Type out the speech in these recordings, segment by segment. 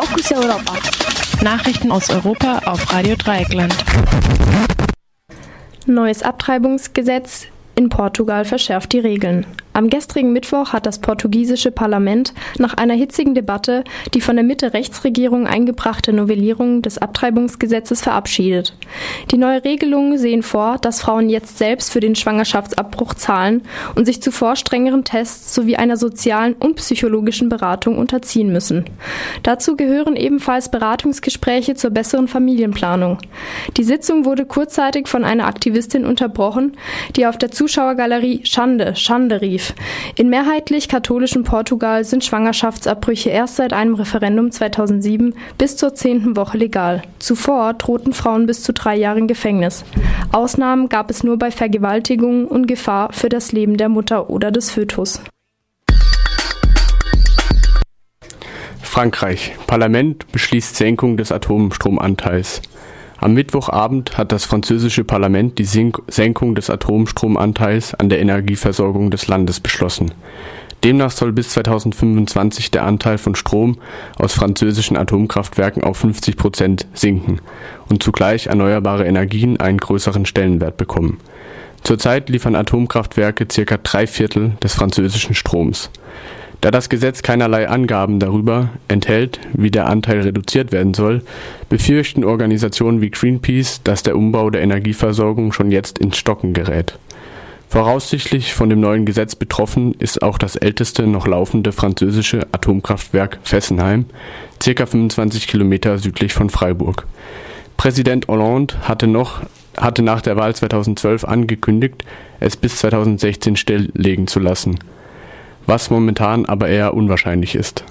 Fokus Europa. Nachrichten aus Europa auf Radio Dreieckland. Neues Abtreibungsgesetz in Portugal verschärft die Regeln. Am gestrigen Mittwoch hat das portugiesische Parlament nach einer hitzigen Debatte die von der Mitte-Rechtsregierung eingebrachte Novellierung des Abtreibungsgesetzes verabschiedet. Die neuen Regelungen sehen vor, dass Frauen jetzt selbst für den Schwangerschaftsabbruch zahlen und sich zuvor strengeren Tests sowie einer sozialen und psychologischen Beratung unterziehen müssen. Dazu gehören ebenfalls Beratungsgespräche zur besseren Familienplanung. Die Sitzung wurde kurzzeitig von einer Aktivistin unterbrochen, die auf der Zuschauergalerie Schande, Schande rief. In mehrheitlich katholischen Portugal sind Schwangerschaftsabbrüche erst seit einem Referendum 2007 bis zur zehnten Woche legal. Zuvor drohten Frauen bis zu drei Jahren Gefängnis. Ausnahmen gab es nur bei Vergewaltigungen und Gefahr für das Leben der Mutter oder des Fötus. Frankreich. Parlament beschließt Senkung des Atomstromanteils. Am Mittwochabend hat das französische Parlament die Senkung des Atomstromanteils an der Energieversorgung des Landes beschlossen. Demnach soll bis 2025 der Anteil von Strom aus französischen Atomkraftwerken auf 50 Prozent sinken und zugleich erneuerbare Energien einen größeren Stellenwert bekommen. Zurzeit liefern Atomkraftwerke circa drei Viertel des französischen Stroms. Da das Gesetz keinerlei Angaben darüber enthält, wie der Anteil reduziert werden soll, befürchten Organisationen wie Greenpeace, dass der Umbau der Energieversorgung schon jetzt ins Stocken gerät. Voraussichtlich von dem neuen Gesetz betroffen ist auch das älteste noch laufende französische Atomkraftwerk Fessenheim, ca. 25 Kilometer südlich von Freiburg. Präsident Hollande hatte noch hatte nach der Wahl 2012 angekündigt, es bis 2016 stilllegen zu lassen was momentan aber eher unwahrscheinlich ist.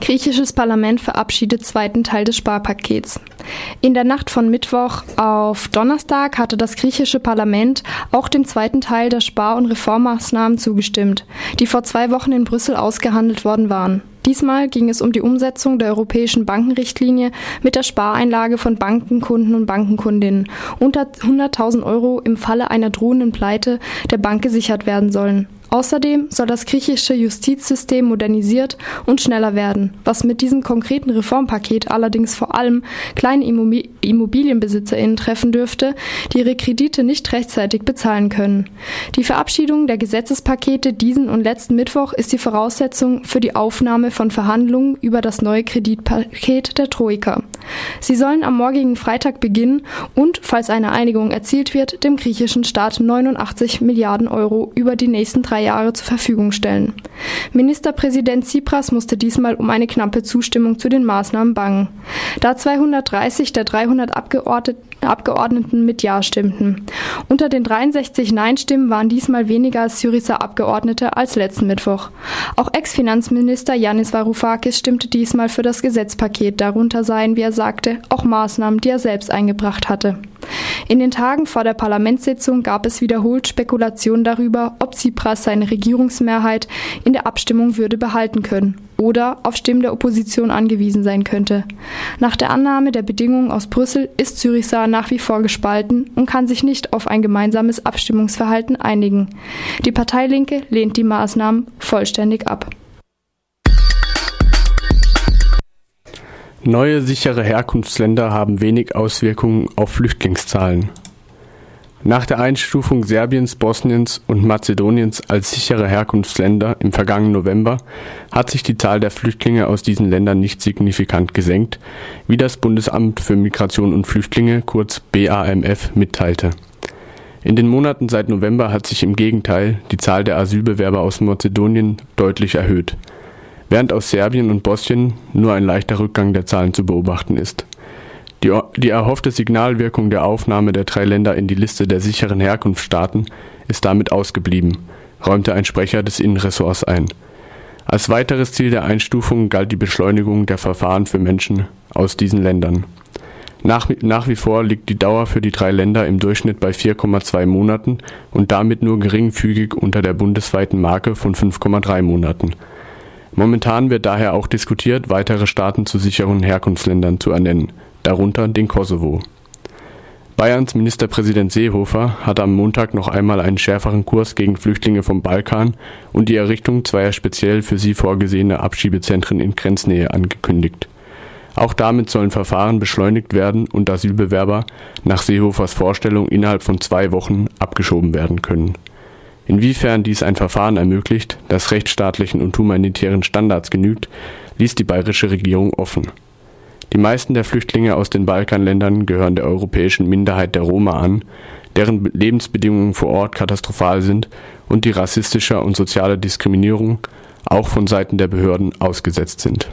Griechisches Parlament verabschiedet zweiten Teil des Sparpakets. In der Nacht von Mittwoch auf Donnerstag hatte das griechische Parlament auch dem zweiten Teil der Spar- und Reformmaßnahmen zugestimmt, die vor zwei Wochen in Brüssel ausgehandelt worden waren. Diesmal ging es um die Umsetzung der europäischen Bankenrichtlinie mit der Spareinlage von Bankenkunden und Bankenkundinnen unter 100.000 Euro im Falle einer drohenden Pleite der Bank gesichert werden sollen. Außerdem soll das griechische Justizsystem modernisiert und schneller werden, was mit diesem konkreten Reformpaket allerdings vor allem kleine Immobilienbesitzerinnen treffen dürfte, die ihre Kredite nicht rechtzeitig bezahlen können. Die Verabschiedung der Gesetzespakete diesen und letzten Mittwoch ist die Voraussetzung für die Aufnahme von Verhandlungen über das neue Kreditpaket der Troika. Sie sollen am morgigen Freitag beginnen und, falls eine Einigung erzielt wird, dem griechischen Staat 89 Milliarden Euro über die nächsten drei Jahre zur Verfügung stellen. Ministerpräsident Tsipras musste diesmal um eine knappe Zustimmung zu den Maßnahmen bangen. Da 230 der 300 Abgeordneten mit Ja stimmten. Unter den 63 Nein-Stimmen waren diesmal weniger als Syriza-Abgeordnete als letzten Mittwoch. Auch Ex-Finanzminister Yanis Varoufakis stimmte diesmal für das Gesetzpaket. Darunter seien, wie er sagte, auch Maßnahmen, die er selbst eingebracht hatte. In den Tagen vor der Parlamentssitzung gab es wiederholt Spekulationen darüber, ob Tsipras seine Regierungsmehrheit in der Abstimmung würde behalten können oder auf Stimmen der Opposition angewiesen sein könnte. Nach der Annahme der Bedingungen aus Brüssel ist Syriza nach wie vor gespalten und kann sich nicht auf ein gemeinsames Abstimmungsverhalten einigen. Die Partei Linke lehnt die Maßnahmen vollständig ab. Neue sichere Herkunftsländer haben wenig Auswirkungen auf Flüchtlingszahlen. Nach der Einstufung Serbiens, Bosniens und Mazedoniens als sichere Herkunftsländer im vergangenen November hat sich die Zahl der Flüchtlinge aus diesen Ländern nicht signifikant gesenkt, wie das Bundesamt für Migration und Flüchtlinge kurz BAMF mitteilte. In den Monaten seit November hat sich im Gegenteil die Zahl der Asylbewerber aus Mazedonien deutlich erhöht während aus Serbien und Bosnien nur ein leichter Rückgang der Zahlen zu beobachten ist. Die, erhoffte Signalwirkung der Aufnahme der drei Länder in die Liste der sicheren Herkunftsstaaten ist damit ausgeblieben, räumte ein Sprecher des Innenressorts ein. Als weiteres Ziel der Einstufung galt die Beschleunigung der Verfahren für Menschen aus diesen Ländern. Nach, nach, wie vor liegt die Dauer für die drei Länder im Durchschnitt bei 4,2 Monaten und damit nur geringfügig unter der bundesweiten Marke von 5,3 Monaten. Momentan wird daher auch diskutiert, weitere Staaten zu sicheren Herkunftsländern zu ernennen, darunter den Kosovo. Bayerns Ministerpräsident Seehofer hat am Montag noch einmal einen schärferen Kurs gegen Flüchtlinge vom Balkan und die Errichtung zweier speziell für sie vorgesehener Abschiebezentren in Grenznähe angekündigt. Auch damit sollen Verfahren beschleunigt werden und Asylbewerber nach Seehofers Vorstellung innerhalb von zwei Wochen abgeschoben werden können. Inwiefern dies ein Verfahren ermöglicht, das rechtsstaatlichen und humanitären Standards genügt, ließ die bayerische Regierung offen. Die meisten der Flüchtlinge aus den Balkanländern gehören der europäischen Minderheit der Roma an, deren Lebensbedingungen vor Ort katastrophal sind und die rassistischer und sozialer Diskriminierung auch von Seiten der Behörden ausgesetzt sind